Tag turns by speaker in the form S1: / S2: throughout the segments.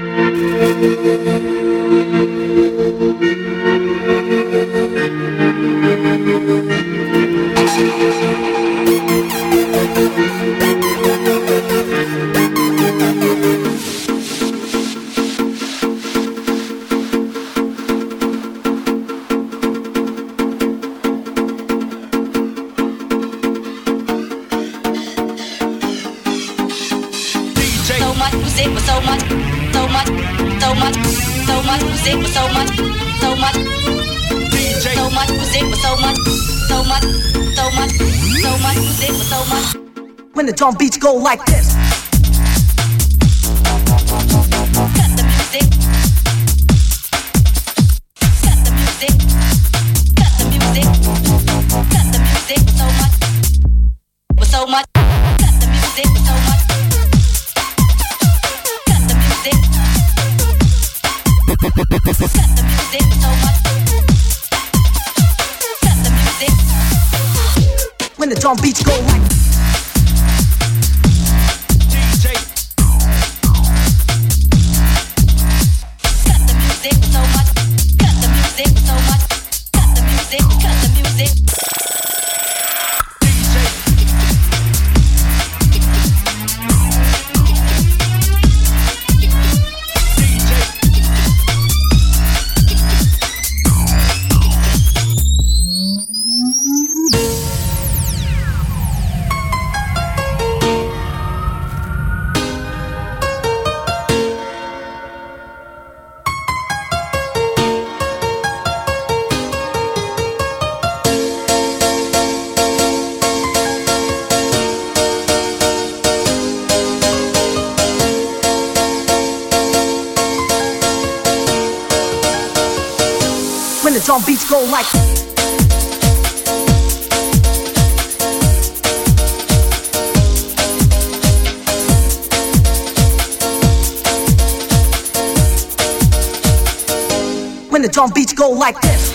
S1: drum drum beats go like. When the drum beats go like this.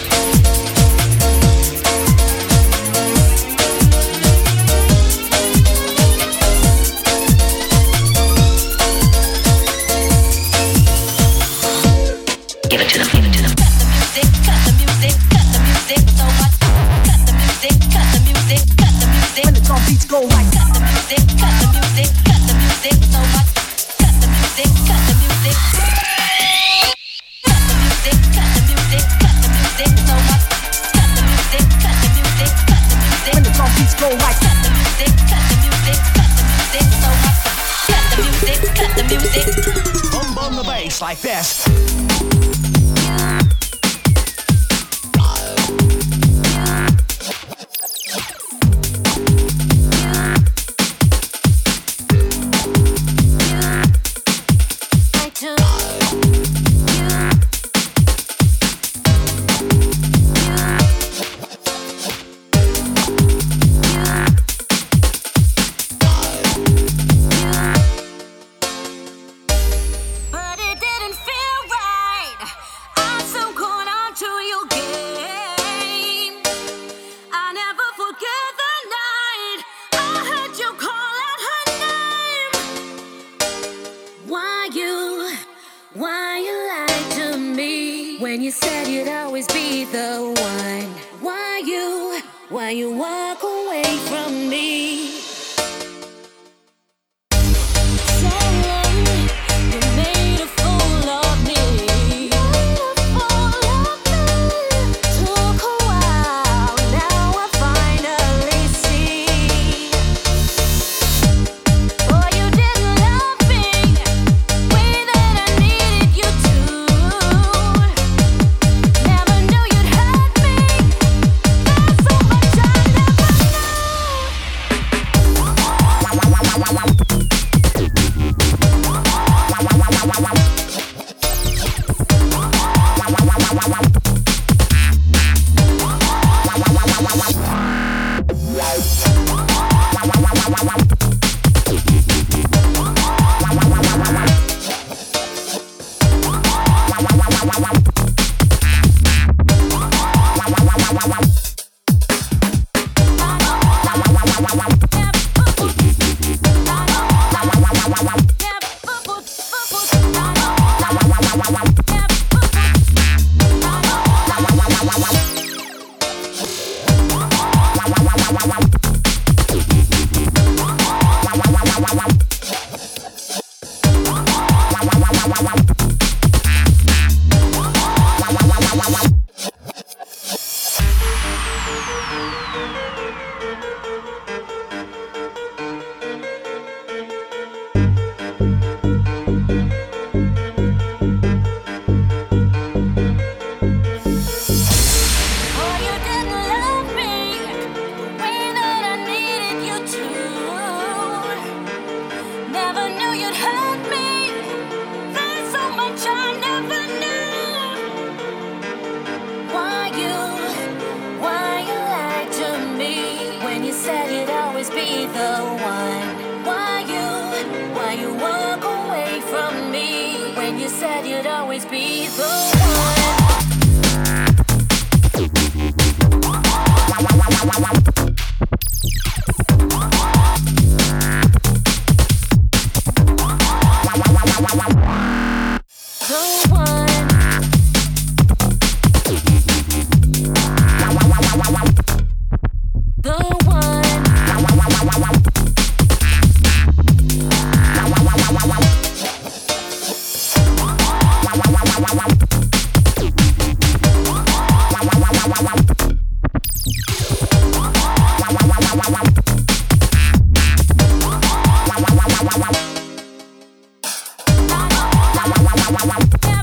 S2: Bye.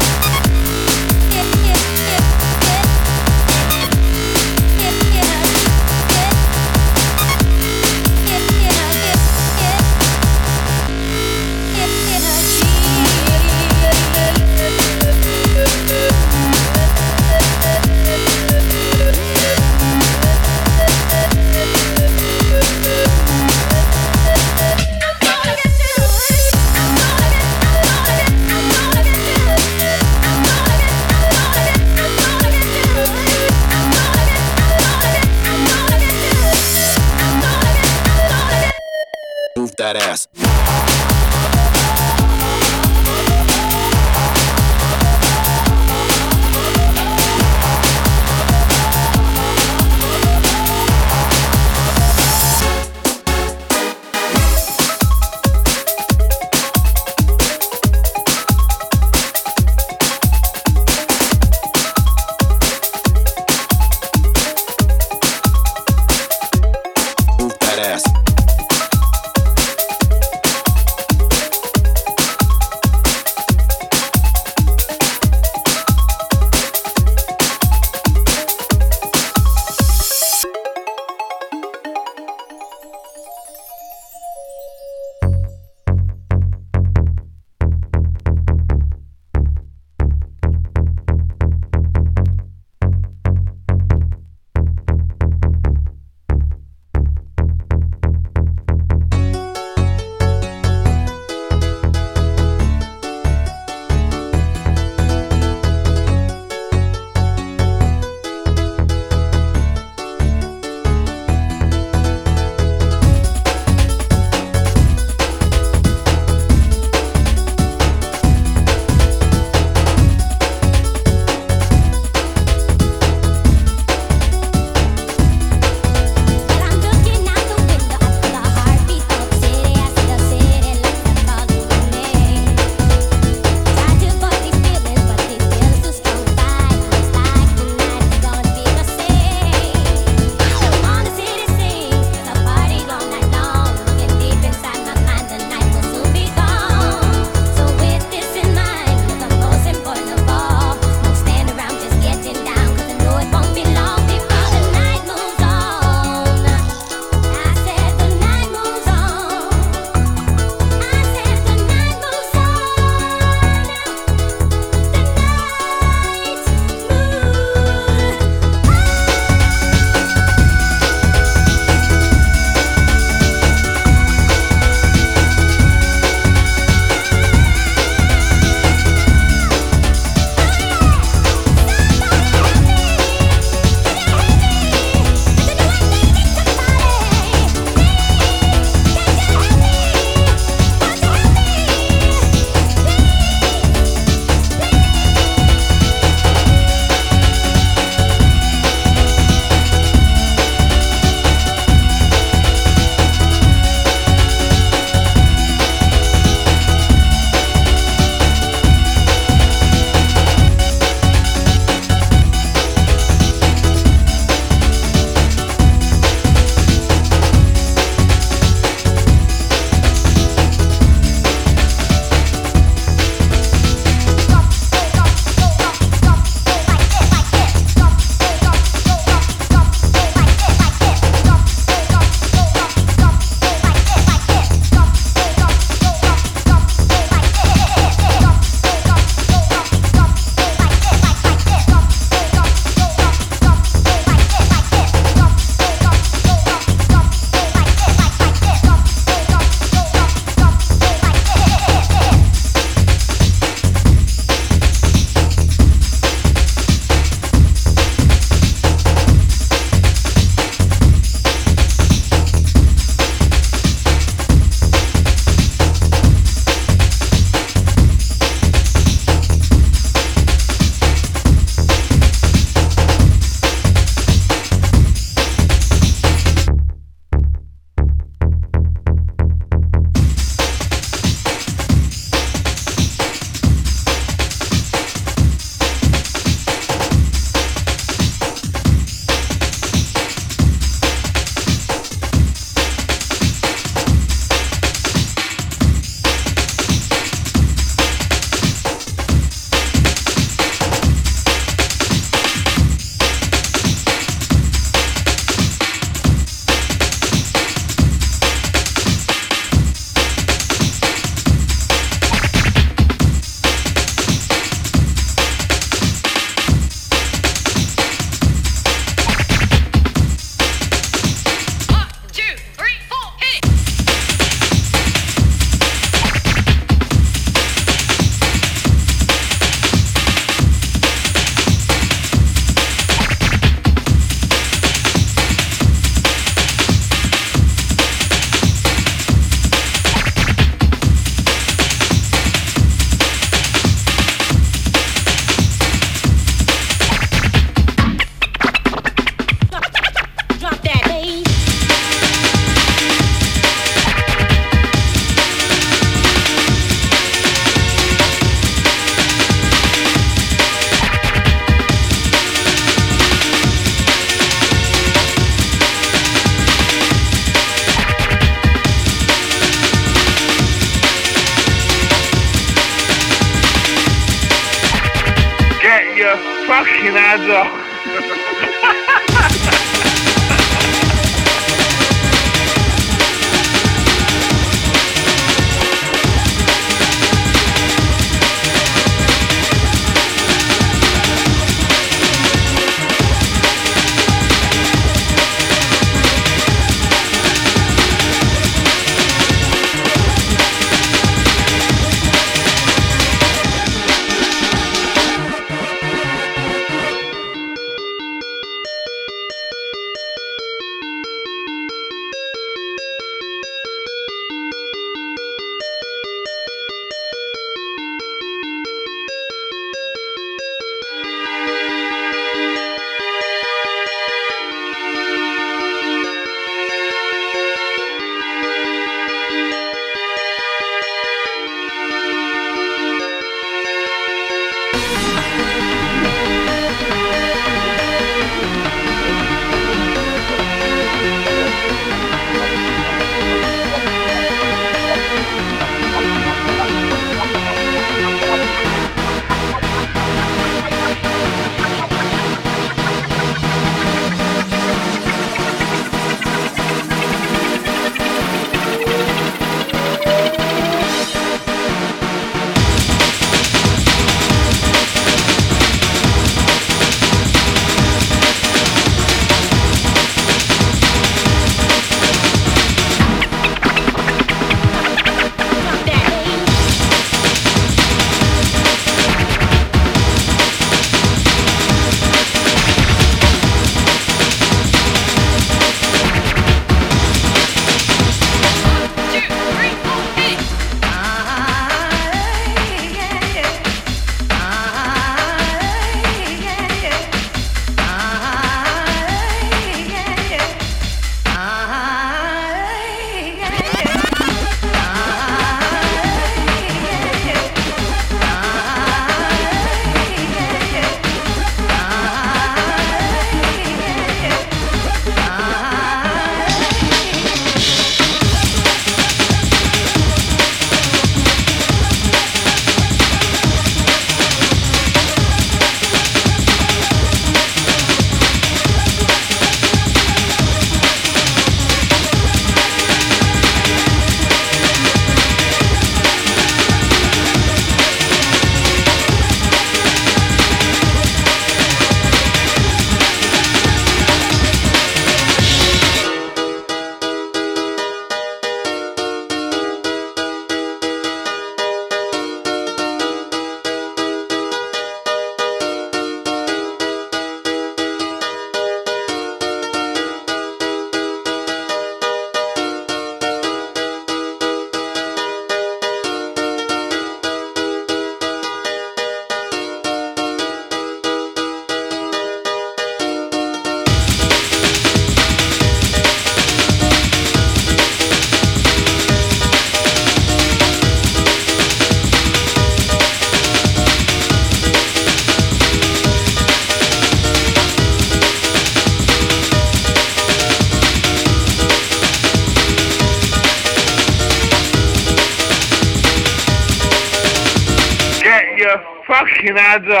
S2: macchinaggio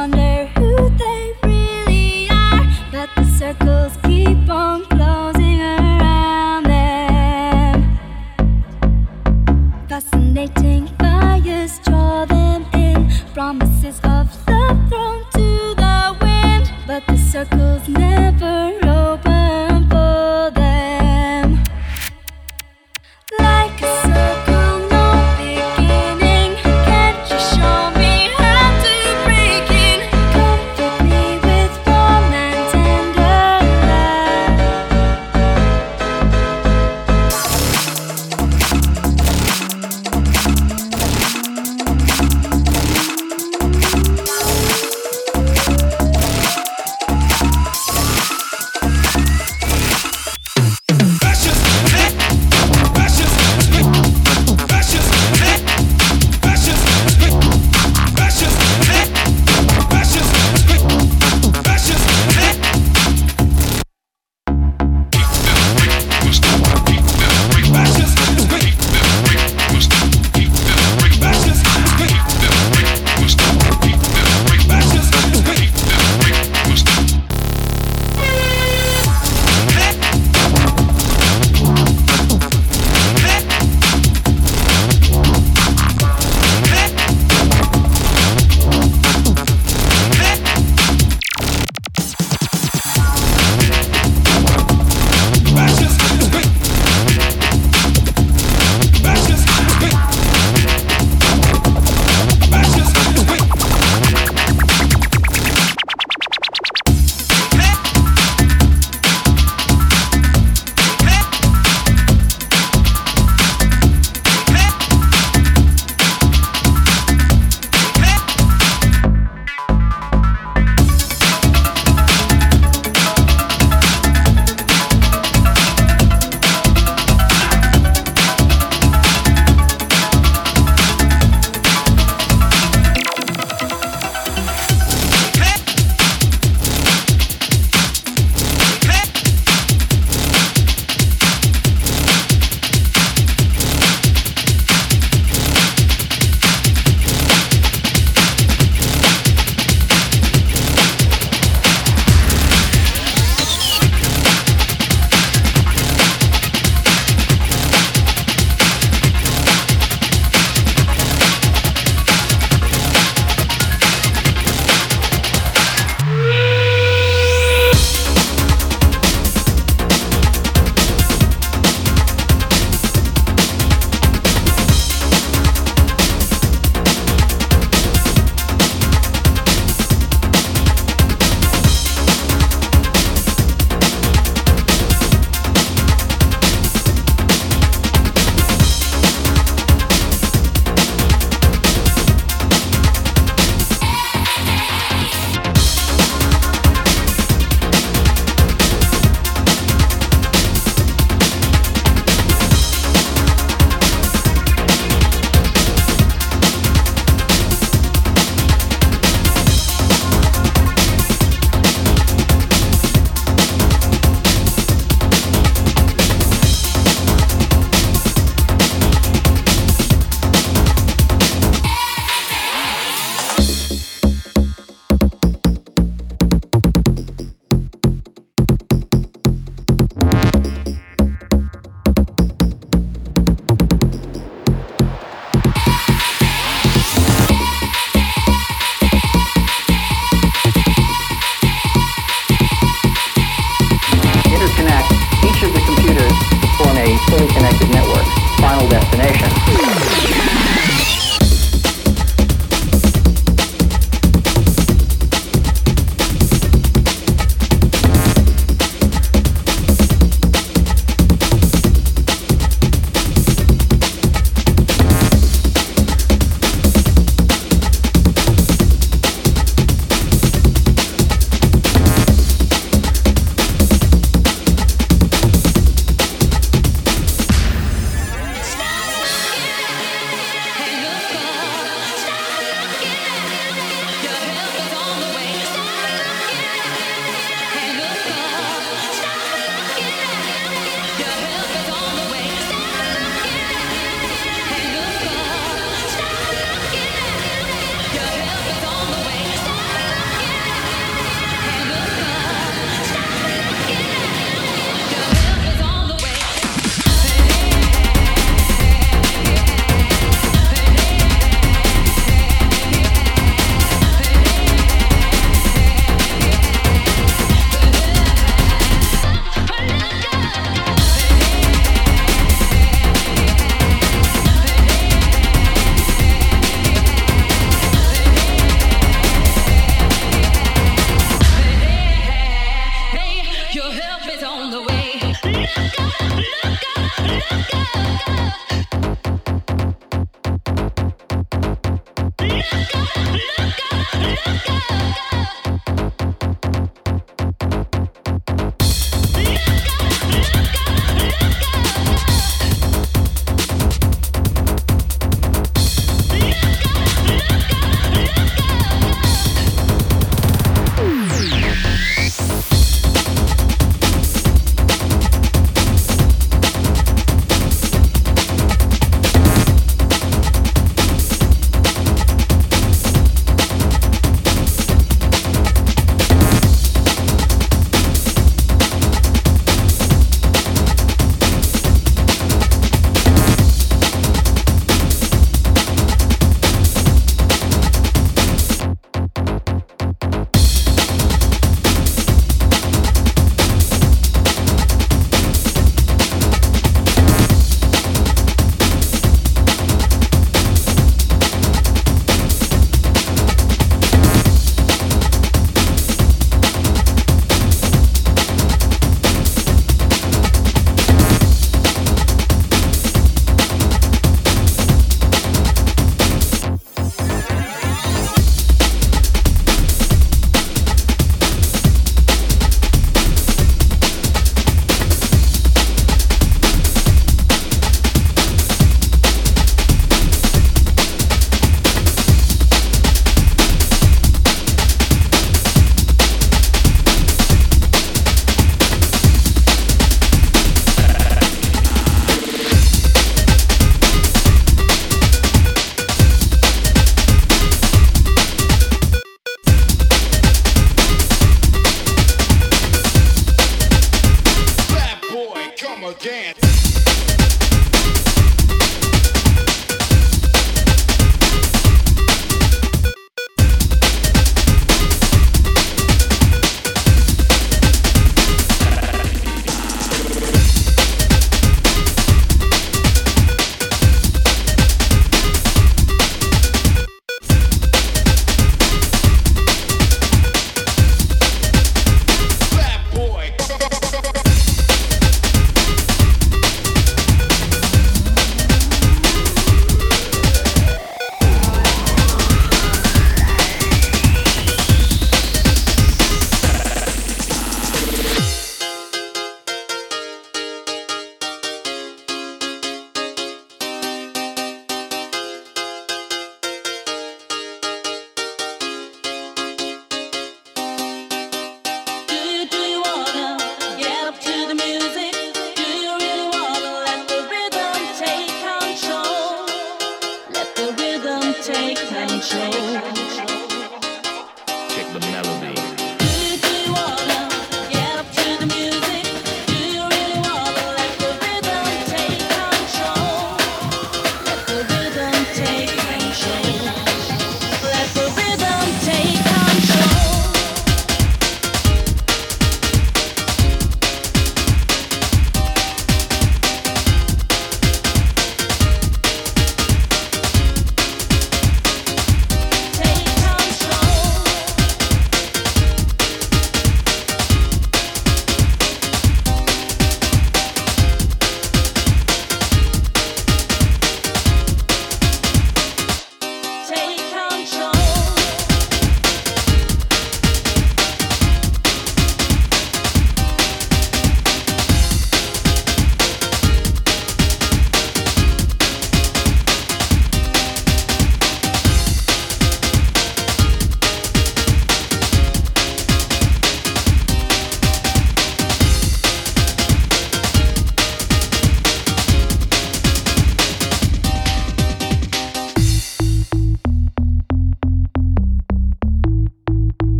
S3: wonder who they really are, but
S4: the
S1: circles keep on.